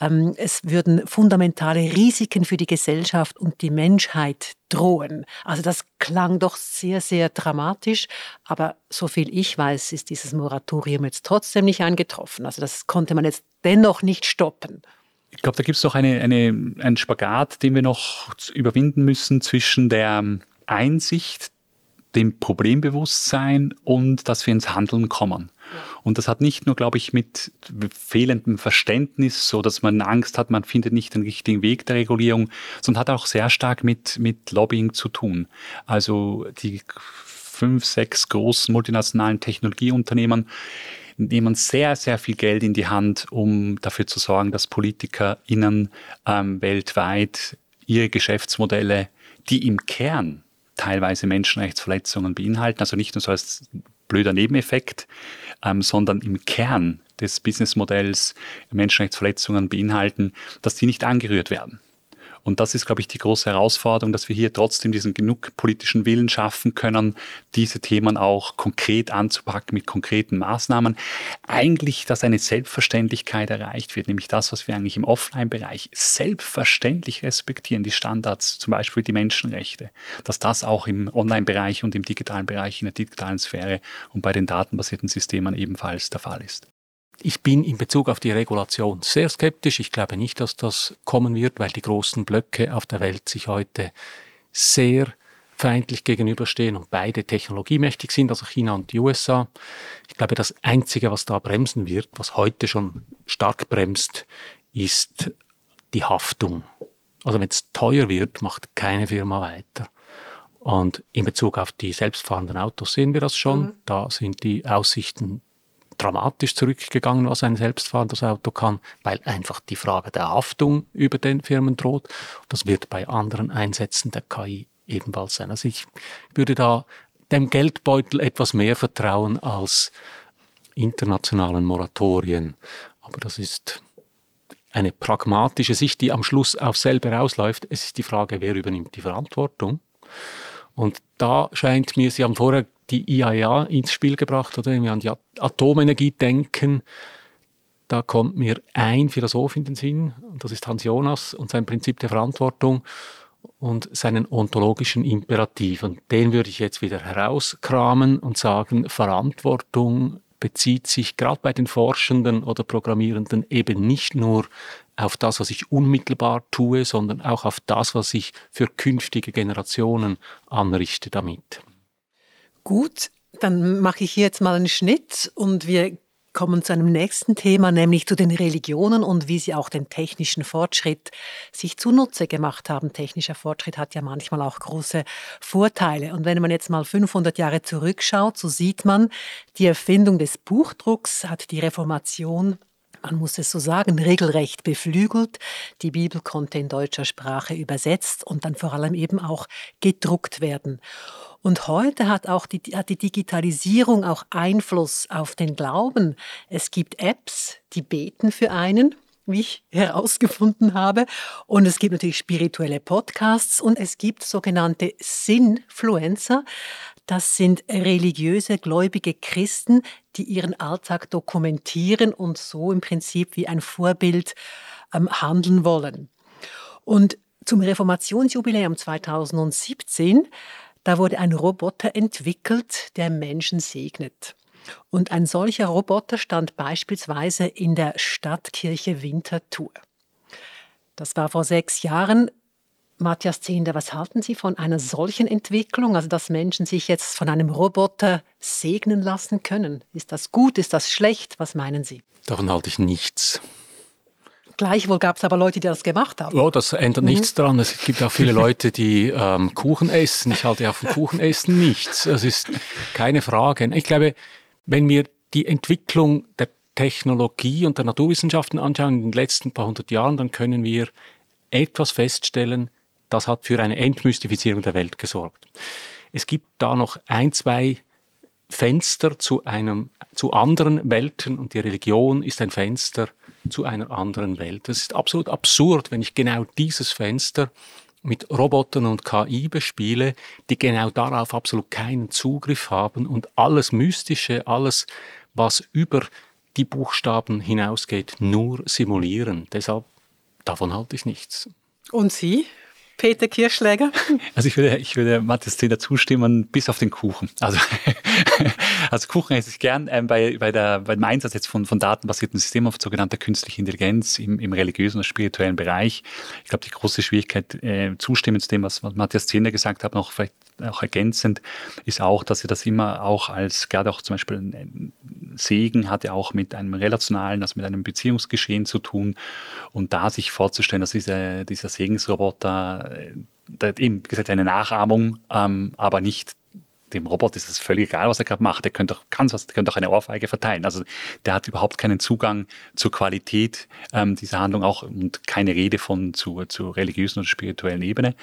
ähm, es würden fundamentale Risiken für die Gesellschaft und die Menschheit drohen. Also das klang doch sehr, sehr dramatisch. Aber soviel ich weiß, ist dieses Moratorium jetzt trotzdem nicht eingetroffen. Also das konnte man jetzt dennoch nicht stoppen. Ich glaube, da gibt es noch eine, eine, einen Spagat, den wir noch überwinden müssen zwischen der Einsicht, dem Problembewusstsein und dass wir ins Handeln kommen. Und das hat nicht nur, glaube ich, mit fehlendem Verständnis, so dass man Angst hat, man findet nicht den richtigen Weg der Regulierung, sondern hat auch sehr stark mit, mit Lobbying zu tun. Also die fünf, sechs großen multinationalen Technologieunternehmen, nehmen sehr, sehr viel Geld in die Hand, um dafür zu sorgen, dass PolitikerInnen ähm, weltweit ihre Geschäftsmodelle, die im Kern teilweise Menschenrechtsverletzungen beinhalten, also nicht nur so als blöder Nebeneffekt, ähm, sondern im Kern des Businessmodells Menschenrechtsverletzungen beinhalten, dass die nicht angerührt werden. Und das ist, glaube ich, die große Herausforderung, dass wir hier trotzdem diesen genug politischen Willen schaffen können, diese Themen auch konkret anzupacken mit konkreten Maßnahmen. Eigentlich, dass eine Selbstverständlichkeit erreicht wird, nämlich das, was wir eigentlich im Offline-Bereich selbstverständlich respektieren, die Standards, zum Beispiel die Menschenrechte, dass das auch im Online-Bereich und im digitalen Bereich, in der digitalen Sphäre und bei den datenbasierten Systemen ebenfalls der Fall ist. Ich bin in Bezug auf die Regulation sehr skeptisch. Ich glaube nicht, dass das kommen wird, weil die großen Blöcke auf der Welt sich heute sehr feindlich gegenüberstehen und beide technologiemächtig sind, also China und die USA. Ich glaube, das Einzige, was da bremsen wird, was heute schon stark bremst, ist die Haftung. Also wenn es teuer wird, macht keine Firma weiter. Und in Bezug auf die selbstfahrenden Autos sehen wir das schon. Mhm. Da sind die Aussichten dramatisch zurückgegangen, was ein selbstfahrendes Auto kann, weil einfach die Frage der Haftung über den Firmen droht. Das wird bei anderen Einsätzen der KI ebenfalls sein. Also ich würde da dem Geldbeutel etwas mehr vertrauen als internationalen Moratorien. Aber das ist eine pragmatische Sicht, die am Schluss auf selber rausläuft. Es ist die Frage, wer übernimmt die Verantwortung. Und da scheint mir, Sie haben vorher die IAEA ins Spiel gebracht, oder wenn wir an die Atomenergie denken, da kommt mir ein Philosoph in den Sinn, und das ist Hans Jonas und sein Prinzip der Verantwortung und seinen ontologischen Imperativ. Und den würde ich jetzt wieder herauskramen und sagen, Verantwortung bezieht sich gerade bei den Forschenden oder Programmierenden eben nicht nur auf das, was ich unmittelbar tue, sondern auch auf das, was ich für künftige Generationen anrichte damit. Gut, dann mache ich hier jetzt mal einen Schnitt und wir kommen zu einem nächsten Thema, nämlich zu den Religionen und wie sie auch den technischen Fortschritt sich zunutze gemacht haben. Technischer Fortschritt hat ja manchmal auch große Vorteile. Und wenn man jetzt mal 500 Jahre zurückschaut, so sieht man, die Erfindung des Buchdrucks hat die Reformation man muss es so sagen, regelrecht beflügelt. Die Bibel konnte in deutscher Sprache übersetzt und dann vor allem eben auch gedruckt werden. Und heute hat auch die, hat die Digitalisierung auch Einfluss auf den Glauben. Es gibt Apps, die beten für einen, wie ich herausgefunden habe. Und es gibt natürlich spirituelle Podcasts und es gibt sogenannte Sinfluencer. Das sind religiöse, gläubige Christen, die ihren Alltag dokumentieren und so im Prinzip wie ein Vorbild ähm, handeln wollen. Und zum Reformationsjubiläum 2017 da wurde ein Roboter entwickelt, der Menschen segnet. Und ein solcher Roboter stand beispielsweise in der Stadtkirche Winterthur. Das war vor sechs Jahren. Matthias Zehnder, was halten Sie von einer solchen Entwicklung, also dass Menschen sich jetzt von einem Roboter segnen lassen können? Ist das gut, ist das schlecht? Was meinen Sie? Davon halte ich nichts. Gleichwohl gab es aber Leute, die das gemacht haben. Ja, das ändert mhm. nichts daran. Es gibt auch viele Leute, die ähm, Kuchen essen. Ich halte auch von Kuchenessen nichts. Das ist keine Frage. Ich glaube, wenn wir die Entwicklung der Technologie und der Naturwissenschaften anschauen in den letzten paar hundert Jahren, dann können wir etwas feststellen, das hat für eine Entmystifizierung der Welt gesorgt. Es gibt da noch ein, zwei Fenster zu einem, zu anderen Welten und die Religion ist ein Fenster zu einer anderen Welt. Das ist absolut absurd, wenn ich genau dieses Fenster mit Robotern und KI bespiele, die genau darauf absolut keinen Zugriff haben und alles Mystische, alles, was über die Buchstaben hinausgeht, nur simulieren. Deshalb, davon halte ich nichts. Und Sie? Peter Kirschläger? Also ich würde, ich würde Matthias Zehner zustimmen, bis auf den Kuchen. Also, also Kuchen esse ich gern ähm, bei, bei der, beim Einsatz jetzt von, von datenbasierten Systemen auf sogenannte künstliche Intelligenz im, im religiösen und spirituellen Bereich. Ich glaube, die große Schwierigkeit, äh, zustimmen zu dem, was, was Matthias Zehner gesagt hat, noch vielleicht auch ergänzend, ist auch, dass sie das immer auch als, gerade auch zum Beispiel Segen hat ja auch mit einem relationalen, also mit einem Beziehungsgeschehen zu tun. Und da sich vorzustellen, dass dieser, dieser Segensroboter, äh, eben, wie gesagt, eine Nachahmung, ähm, aber nicht dem Roboter ist es völlig egal, was er gerade macht. Der könnte auch, kann der könnte auch eine Ohrfeige verteilen. Also der hat überhaupt keinen Zugang zur Qualität ähm, dieser Handlung auch und keine Rede von zu, zur religiösen oder spirituellen Ebene.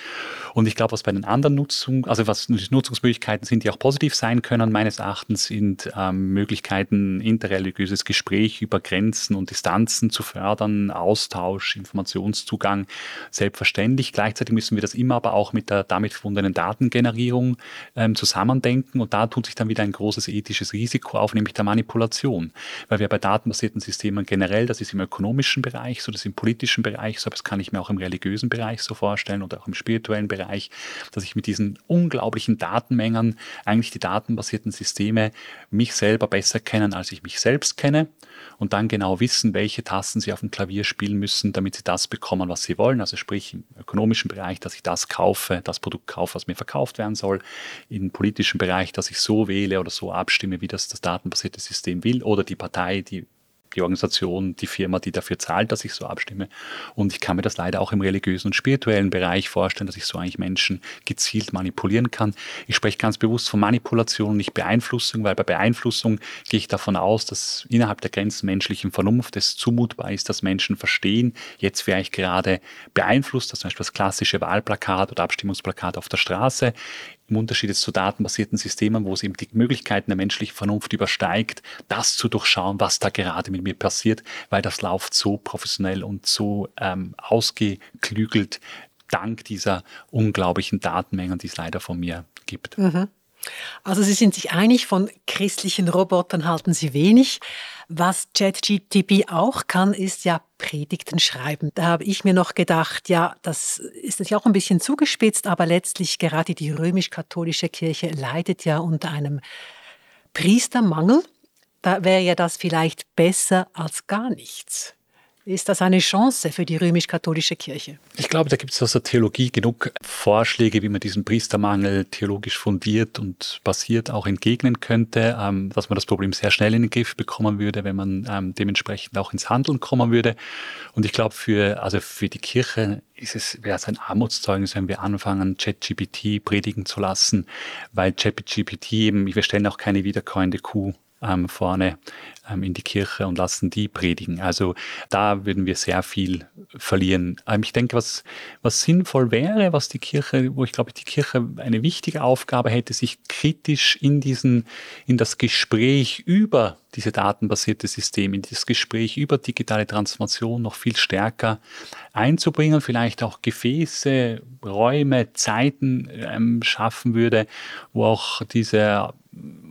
Und ich glaube, was bei den anderen Nutzungen, also was Nutzungsmöglichkeiten sind, die auch positiv sein können, meines Erachtens sind ähm, Möglichkeiten, interreligiöses Gespräch über Grenzen und Distanzen zu fördern, Austausch, Informationszugang, selbstverständlich. Gleichzeitig müssen wir das immer aber auch mit der damit verbundenen Datengenerierung ähm, zusammen denken und da tut sich dann wieder ein großes ethisches Risiko auf, nämlich der Manipulation. Weil wir bei datenbasierten Systemen generell, das ist im ökonomischen Bereich so, das ist im politischen Bereich so, das kann ich mir auch im religiösen Bereich so vorstellen oder auch im spirituellen Bereich, dass ich mit diesen unglaublichen Datenmengen eigentlich die datenbasierten Systeme mich selber besser kennen, als ich mich selbst kenne und dann genau wissen, welche Tasten sie auf dem Klavier spielen müssen, damit sie das bekommen, was sie wollen. Also sprich im ökonomischen Bereich, dass ich das kaufe, das Produkt kaufe, was mir verkauft werden soll. Im politischen Bereich, dass ich so wähle oder so abstimme, wie das das datenbasierte System will oder die Partei, die die Organisation, die Firma, die dafür zahlt, dass ich so abstimme. Und ich kann mir das leider auch im religiösen und spirituellen Bereich vorstellen, dass ich so eigentlich Menschen gezielt manipulieren kann. Ich spreche ganz bewusst von Manipulation, nicht Beeinflussung, weil bei Beeinflussung gehe ich davon aus, dass innerhalb der Grenzen menschlichen Vernunft es zumutbar ist, dass Menschen verstehen, jetzt wäre ich gerade beeinflusst, das zum Beispiel das klassische Wahlplakat oder Abstimmungsplakat auf der Straße im Unterschied jetzt zu datenbasierten Systemen, wo es eben die Möglichkeiten der menschlichen Vernunft übersteigt, das zu durchschauen, was da gerade mit mir passiert, weil das läuft so professionell und so ähm, ausgeklügelt dank dieser unglaublichen Datenmengen, die es leider von mir gibt. Mhm. Also Sie sind sich einig, von christlichen Robotern halten Sie wenig. Was ChatGTP auch kann, ist ja Predigten schreiben. Da habe ich mir noch gedacht, ja, das ist natürlich auch ein bisschen zugespitzt, aber letztlich gerade die römisch-katholische Kirche leidet ja unter einem Priestermangel. Da wäre ja das vielleicht besser als gar nichts. Ist das eine Chance für die römisch-katholische Kirche? Ich glaube, da gibt es aus der Theologie genug Vorschläge, wie man diesen Priestermangel theologisch fundiert und basiert auch entgegnen könnte, ähm, dass man das Problem sehr schnell in den Griff bekommen würde, wenn man ähm, dementsprechend auch ins Handeln kommen würde. Und ich glaube, für, also für die Kirche ist es, wäre es ein Armutszeugnis, wenn wir anfangen, ChatGPT predigen zu lassen, weil ChatGPT eben, wir stellen auch keine wiederkäuende Kuh ähm, vorne ähm, in die Kirche und lassen die predigen. Also da würden wir sehr viel verlieren. Ähm, ich denke, was, was sinnvoll wäre, was die Kirche, wo ich glaube, die Kirche eine wichtige Aufgabe hätte, sich kritisch in diesen, in das Gespräch über diese datenbasierte Systeme, in das Gespräch über digitale Transformation noch viel stärker einzubringen, vielleicht auch Gefäße, Räume, Zeiten ähm, schaffen würde, wo auch diese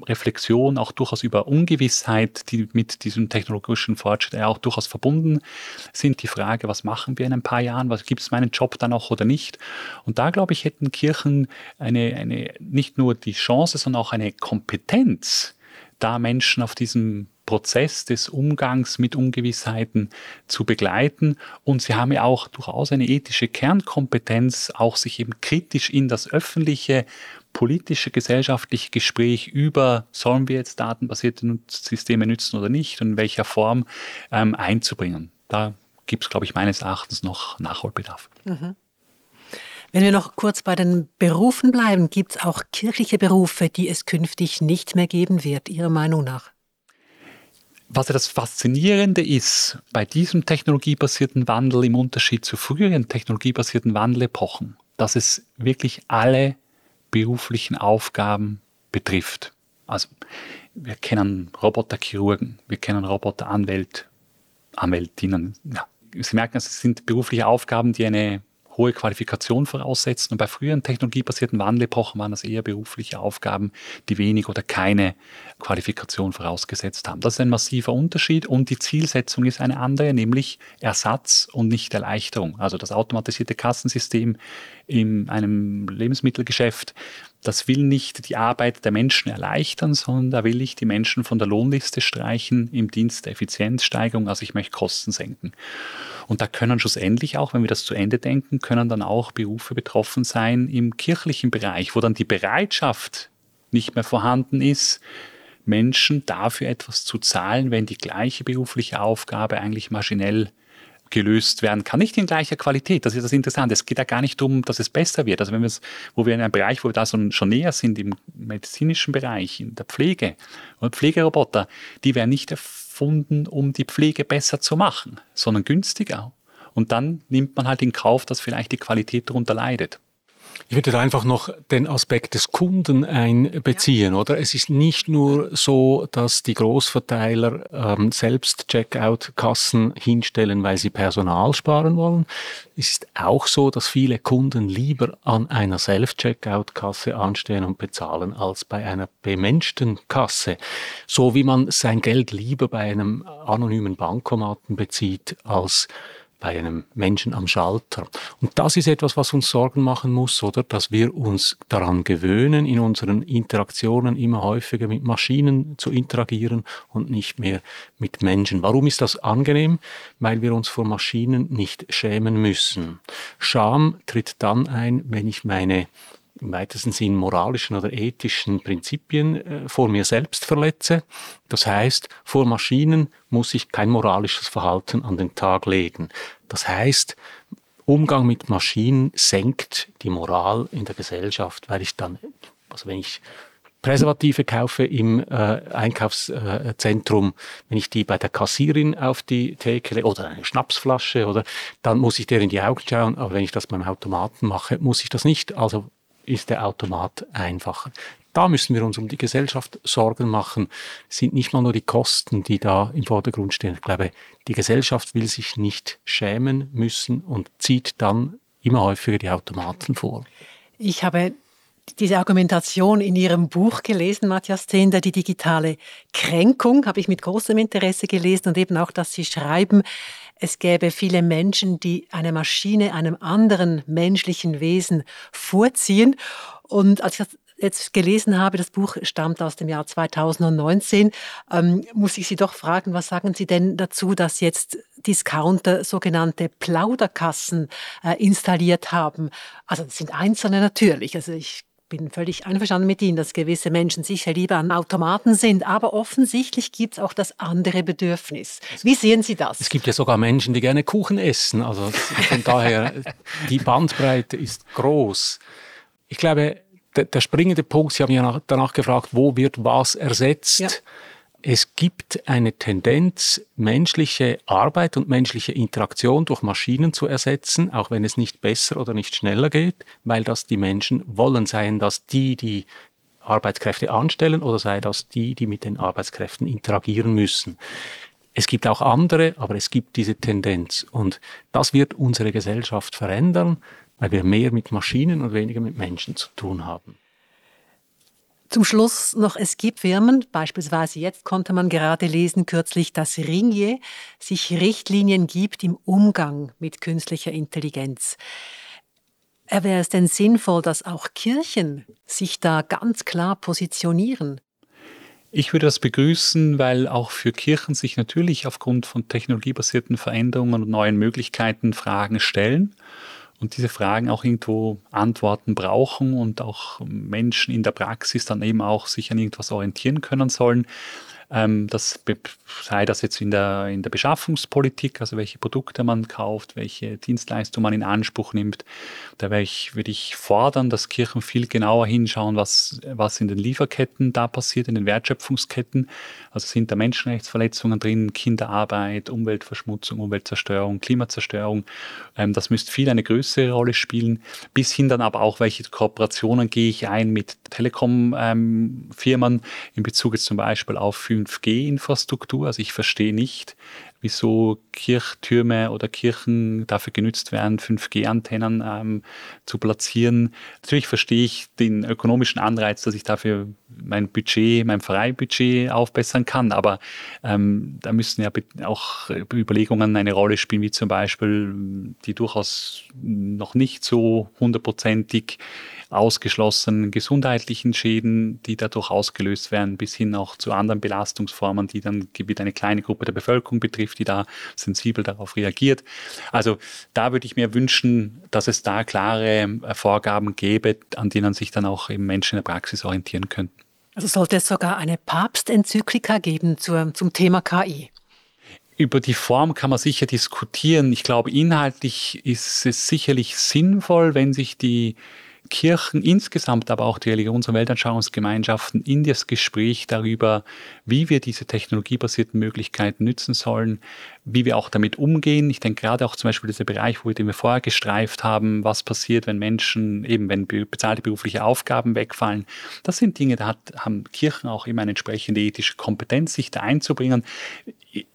Reflexion auch durchaus über Ungewissheit, die mit diesem technologischen Fortschritt auch durchaus verbunden sind. Die Frage, was machen wir in ein paar Jahren, was gibt es meinen Job dann auch oder nicht? Und da, glaube ich, hätten Kirchen eine, eine, nicht nur die Chance, sondern auch eine Kompetenz, da Menschen auf diesem Prozess des Umgangs mit Ungewissheiten zu begleiten. Und sie haben ja auch durchaus eine ethische Kernkompetenz, auch sich eben kritisch in das öffentliche politische, gesellschaftliche Gespräch über, sollen wir jetzt datenbasierte Systeme nützen oder nicht und in welcher Form ähm, einzubringen. Da gibt es, glaube ich, meines Erachtens noch Nachholbedarf. Mhm. Wenn wir noch kurz bei den Berufen bleiben, gibt es auch kirchliche Berufe, die es künftig nicht mehr geben wird, Ihrer Meinung nach? Was ja das Faszinierende ist bei diesem technologiebasierten Wandel im Unterschied zu früheren technologiebasierten Wandelepochen, dass es wirklich alle beruflichen Aufgaben betrifft. Also wir kennen Roboterchirurgen, wir kennen Roboteranwält, Anwältinnen. Ja. Sie merken, es sind berufliche Aufgaben, die eine hohe Qualifikation voraussetzen. Und bei früheren technologiebasierten Wandelepochen waren das eher berufliche Aufgaben, die wenig oder keine Qualifikation vorausgesetzt haben. Das ist ein massiver Unterschied und die Zielsetzung ist eine andere, nämlich Ersatz und nicht Erleichterung. Also das automatisierte Kassensystem in einem Lebensmittelgeschäft das will nicht die Arbeit der Menschen erleichtern, sondern da will ich die Menschen von der Lohnliste streichen im Dienst der Effizienzsteigerung. Also ich möchte Kosten senken. Und da können schlussendlich auch, wenn wir das zu Ende denken, können dann auch Berufe betroffen sein im kirchlichen Bereich, wo dann die Bereitschaft nicht mehr vorhanden ist, Menschen dafür etwas zu zahlen, wenn die gleiche berufliche Aufgabe eigentlich maschinell gelöst werden kann. Nicht in gleicher Qualität, das ist das Interessante. Es geht ja gar nicht darum, dass es besser wird. Also wenn wir es, wo wir in einem Bereich, wo wir da schon, näher sind, im medizinischen Bereich, in der Pflege und Pflegeroboter, die werden nicht erfunden, um die Pflege besser zu machen, sondern günstiger. Und dann nimmt man halt in Kauf, dass vielleicht die Qualität darunter leidet. Ich würde da einfach noch den Aspekt des Kunden einbeziehen, ja. oder? Es ist nicht nur so, dass die Großverteiler ähm, selbst Checkout-Kassen hinstellen, weil sie Personal sparen wollen. Es ist auch so, dass viele Kunden lieber an einer Self-Checkout-Kasse anstehen und bezahlen, als bei einer bemenschten Kasse. So wie man sein Geld lieber bei einem anonymen Bankomaten bezieht, als bei einem Menschen am Schalter. Und das ist etwas, was uns Sorgen machen muss, oder? Dass wir uns daran gewöhnen, in unseren Interaktionen immer häufiger mit Maschinen zu interagieren und nicht mehr mit Menschen. Warum ist das angenehm? Weil wir uns vor Maschinen nicht schämen müssen. Scham tritt dann ein, wenn ich meine im weitesten Sinn moralischen oder ethischen Prinzipien äh, vor mir selbst verletze. Das heißt, vor Maschinen muss ich kein moralisches Verhalten an den Tag legen. Das heißt, Umgang mit Maschinen senkt die Moral in der Gesellschaft, weil ich dann, also wenn ich Präservative kaufe im äh, Einkaufszentrum, wenn ich die bei der Kassierin auf die Theke oder eine Schnapsflasche oder dann muss ich der in die Augen schauen, aber wenn ich das beim Automaten mache, muss ich das nicht. Also ist der Automat einfacher. Da müssen wir uns um die Gesellschaft Sorgen machen. Es sind nicht mal nur die Kosten, die da im Vordergrund stehen. Ich glaube, die Gesellschaft will sich nicht schämen müssen und zieht dann immer häufiger die Automaten vor. Ich habe diese Argumentation in Ihrem Buch gelesen, Matthias Zehnder, die digitale Kränkung, habe ich mit großem Interesse gelesen und eben auch, dass Sie schreiben, es gäbe viele Menschen, die eine Maschine einem anderen menschlichen Wesen vorziehen. Und als ich das jetzt gelesen habe, das Buch stammt aus dem Jahr 2019, ähm, muss ich Sie doch fragen, was sagen Sie denn dazu, dass jetzt Discounter sogenannte Plauderkassen äh, installiert haben? Also das sind einzelne natürlich. Also ich bin völlig einverstanden mit Ihnen, dass gewisse Menschen sicher lieber an Automaten sind, aber offensichtlich gibt es auch das andere Bedürfnis. Wie sehen Sie das? Es gibt ja sogar Menschen, die gerne Kuchen essen. Also von daher, die Bandbreite ist groß. Ich glaube, der, der springende Punkt, Sie haben ja danach gefragt, wo wird was ersetzt? Ja. Es gibt eine Tendenz, menschliche Arbeit und menschliche Interaktion durch Maschinen zu ersetzen, auch wenn es nicht besser oder nicht schneller geht, weil das die Menschen wollen, seien das die, die Arbeitskräfte anstellen oder sei das die, die mit den Arbeitskräften interagieren müssen. Es gibt auch andere, aber es gibt diese Tendenz und das wird unsere Gesellschaft verändern, weil wir mehr mit Maschinen und weniger mit Menschen zu tun haben. Zum Schluss noch, es gibt Firmen, beispielsweise jetzt konnte man gerade lesen kürzlich, dass Ringier sich Richtlinien gibt im Umgang mit künstlicher Intelligenz. Wäre es denn sinnvoll, dass auch Kirchen sich da ganz klar positionieren? Ich würde das begrüßen, weil auch für Kirchen sich natürlich aufgrund von technologiebasierten Veränderungen und neuen Möglichkeiten Fragen stellen und diese Fragen auch irgendwo Antworten brauchen und auch Menschen in der Praxis dann eben auch sich an irgendwas orientieren können sollen. Ähm, das sei das jetzt in der, in der Beschaffungspolitik, also welche Produkte man kauft, welche Dienstleistungen man in Anspruch nimmt. Da ich, würde ich fordern, dass Kirchen viel genauer hinschauen, was, was in den Lieferketten da passiert, in den Wertschöpfungsketten. Also sind da Menschenrechtsverletzungen drin, Kinderarbeit, Umweltverschmutzung, Umweltzerstörung, Klimazerstörung. Ähm, das müsste viel eine größere Rolle spielen. Bis hin dann aber auch, welche Kooperationen gehe ich ein mit Telekom-Firmen ähm, in Bezug jetzt zum Beispiel auf 5G-Infrastruktur. Also ich verstehe nicht, wieso Kirchtürme oder Kirchen dafür genützt werden, 5G-Antennen ähm, zu platzieren. Natürlich verstehe ich den ökonomischen Anreiz, dass ich dafür mein Budget, mein Freibudget aufbessern kann, aber ähm, da müssen ja auch Überlegungen eine Rolle spielen, wie zum Beispiel die durchaus noch nicht so hundertprozentig ausgeschlossenen gesundheitlichen Schäden, die dadurch ausgelöst werden, bis hin auch zu anderen Belastungsformen, die dann wieder eine kleine Gruppe der Bevölkerung betrifft, die da sensibel darauf reagiert. Also da würde ich mir wünschen, dass es da klare äh, Vorgaben gäbe, an denen sich dann auch eben Menschen in der Praxis orientieren könnten. Also sollte es sogar eine Papstenzyklika geben zur, zum Thema KI? über die Form kann man sicher diskutieren. Ich glaube, inhaltlich ist es sicherlich sinnvoll, wenn sich die Kirchen insgesamt, aber auch die Religions- und Weltanschauungsgemeinschaften in das Gespräch darüber, wie wir diese technologiebasierten Möglichkeiten nützen sollen, wie wir auch damit umgehen. Ich denke gerade auch zum Beispiel dieser Bereich, wo wir vorher gestreift haben, was passiert, wenn Menschen, eben wenn bezahlte berufliche Aufgaben wegfallen. Das sind Dinge, da hat, haben Kirchen auch immer eine entsprechende ethische Kompetenz, sich da einzubringen.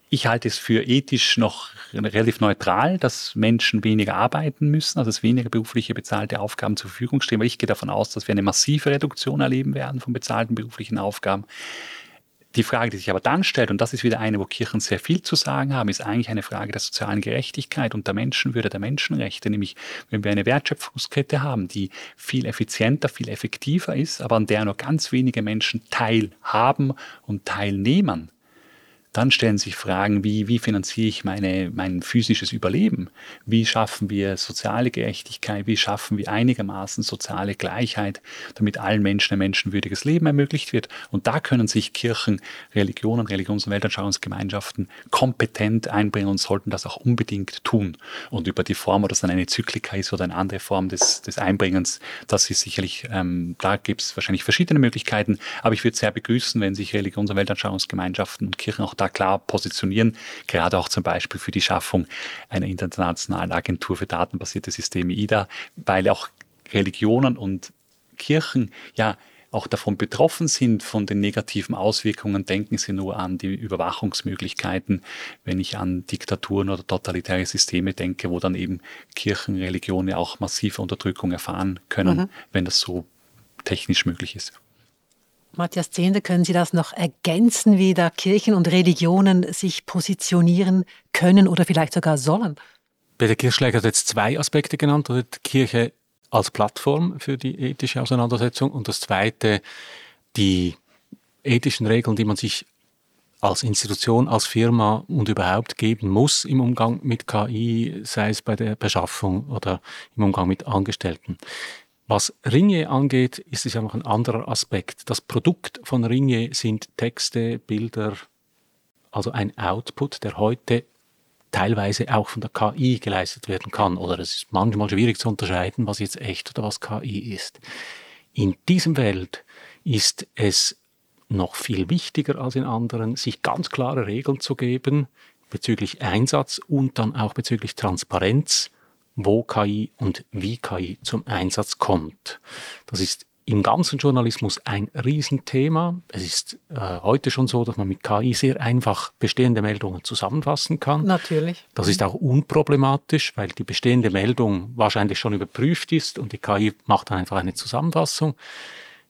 Ich halte es für ethisch noch relativ neutral, dass Menschen weniger arbeiten müssen, also dass weniger berufliche bezahlte Aufgaben zur Verfügung stehen, weil ich gehe davon aus, dass wir eine massive Reduktion erleben werden von bezahlten beruflichen Aufgaben. Die Frage, die sich aber dann stellt, und das ist wieder eine, wo Kirchen sehr viel zu sagen haben, ist eigentlich eine Frage der sozialen Gerechtigkeit und der Menschenwürde, der Menschenrechte. Nämlich, wenn wir eine Wertschöpfungskette haben, die viel effizienter, viel effektiver ist, aber an der nur ganz wenige Menschen teilhaben und teilnehmen, dann stellen sich Fragen wie, wie finanziere ich meine, mein physisches Überleben? Wie schaffen wir soziale Gerechtigkeit? Wie schaffen wir einigermaßen soziale Gleichheit, damit allen Menschen ein menschenwürdiges Leben ermöglicht wird? Und da können sich Kirchen, Religionen, Religions- und Weltanschauungsgemeinschaften kompetent einbringen und sollten das auch unbedingt tun. Und über die Form, ob das dann eine Zyklika ist oder eine andere Form des, des Einbringens, das ist sicherlich, ähm, da gibt es wahrscheinlich verschiedene Möglichkeiten. Aber ich würde sehr begrüßen, wenn sich Religions- und Weltanschauungsgemeinschaften und Kirchen auch da da klar positionieren, gerade auch zum Beispiel für die Schaffung einer internationalen Agentur für datenbasierte Systeme IDA, weil auch Religionen und Kirchen ja auch davon betroffen sind, von den negativen Auswirkungen. Denken Sie nur an die Überwachungsmöglichkeiten, wenn ich an Diktaturen oder totalitäre Systeme denke, wo dann eben Kirchen, Religionen auch massive Unterdrückung erfahren können, mhm. wenn das so technisch möglich ist. Matthias Zehnder, können Sie das noch ergänzen, wie da Kirchen und Religionen sich positionieren können oder vielleicht sogar sollen? Peter Kirchschläger hat jetzt zwei Aspekte genannt. Die Kirche als Plattform für die ethische Auseinandersetzung und das zweite, die ethischen Regeln, die man sich als Institution, als Firma und überhaupt geben muss im Umgang mit KI, sei es bei der Beschaffung oder im Umgang mit Angestellten. Was Ringier angeht, ist es ja noch ein anderer Aspekt. Das Produkt von Ringier sind Texte, Bilder, also ein Output, der heute teilweise auch von der KI geleistet werden kann. Oder es ist manchmal schwierig zu unterscheiden, was jetzt echt oder was KI ist. In diesem Welt ist es noch viel wichtiger als in anderen, sich ganz klare Regeln zu geben bezüglich Einsatz und dann auch bezüglich Transparenz wo KI und wie KI zum Einsatz kommt. Das ist im ganzen Journalismus ein Riesenthema. Es ist äh, heute schon so, dass man mit KI sehr einfach bestehende Meldungen zusammenfassen kann. Natürlich. Das ist auch unproblematisch, weil die bestehende Meldung wahrscheinlich schon überprüft ist und die KI macht dann einfach eine Zusammenfassung.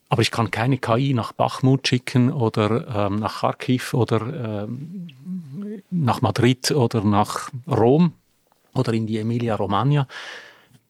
Aber ich kann keine KI nach Bachmut schicken oder ähm, nach Kharkiv oder ähm, nach Madrid oder nach Rom oder in die Emilia-Romagna.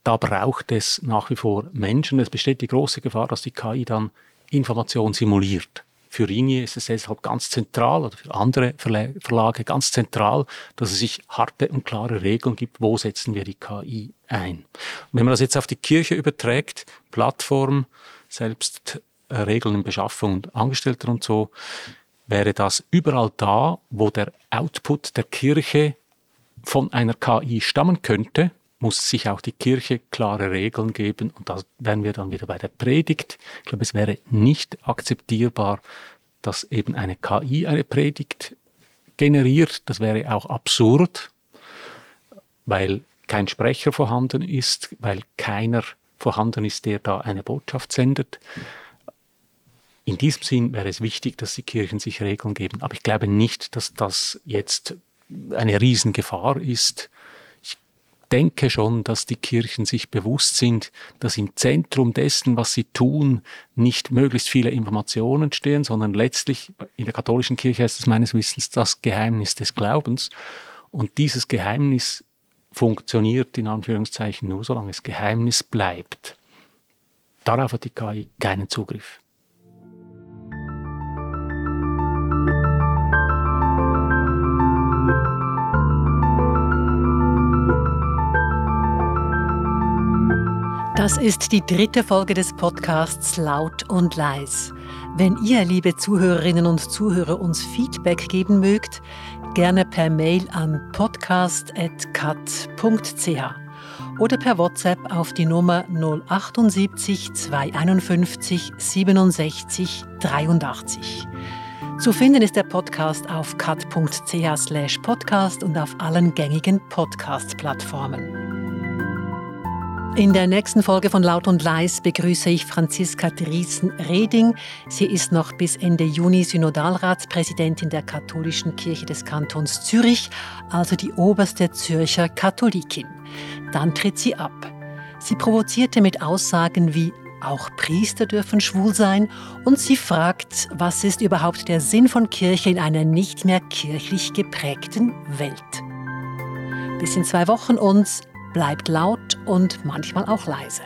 Da braucht es nach wie vor Menschen. Es besteht die große Gefahr, dass die KI dann Information simuliert. Für Ringier ist es deshalb ganz zentral oder für andere Verlage ganz zentral, dass es sich harte und klare Regeln gibt, wo setzen wir die KI ein. Und wenn man das jetzt auf die Kirche überträgt, Plattform, selbst äh, Regeln in Beschaffung und Angestellter und so, wäre das überall da, wo der Output der Kirche von einer KI stammen könnte, muss sich auch die Kirche klare Regeln geben. Und da wären wir dann wieder bei der Predigt. Ich glaube, es wäre nicht akzeptierbar, dass eben eine KI eine Predigt generiert. Das wäre auch absurd, weil kein Sprecher vorhanden ist, weil keiner vorhanden ist, der da eine Botschaft sendet. In diesem Sinn wäre es wichtig, dass die Kirchen sich Regeln geben. Aber ich glaube nicht, dass das jetzt eine Riesengefahr ist. Ich denke schon, dass die Kirchen sich bewusst sind, dass im Zentrum dessen, was sie tun, nicht möglichst viele Informationen stehen, sondern letztlich in der katholischen Kirche ist es meines Wissens das Geheimnis des Glaubens. Und dieses Geheimnis funktioniert in Anführungszeichen nur, solange es Geheimnis bleibt. Darauf hat die KI keinen Zugriff. Das ist die dritte Folge des Podcasts Laut und Leis. Wenn ihr, liebe Zuhörerinnen und Zuhörer, uns Feedback geben mögt, gerne per Mail an podcast.cat.ch oder per WhatsApp auf die Nummer 078 251 67 83. Zu finden ist der Podcast auf cut.ch podcast und auf allen gängigen Podcast-Plattformen. In der nächsten Folge von Laut und Leis begrüße ich Franziska Driesen-Reding. Sie ist noch bis Ende Juni Synodalratspräsidentin der Katholischen Kirche des Kantons Zürich, also die oberste Zürcher Katholikin. Dann tritt sie ab. Sie provozierte mit Aussagen wie auch Priester dürfen schwul sein und sie fragt, was ist überhaupt der Sinn von Kirche in einer nicht mehr kirchlich geprägten Welt. Bis in zwei Wochen uns bleibt laut und manchmal auch leise.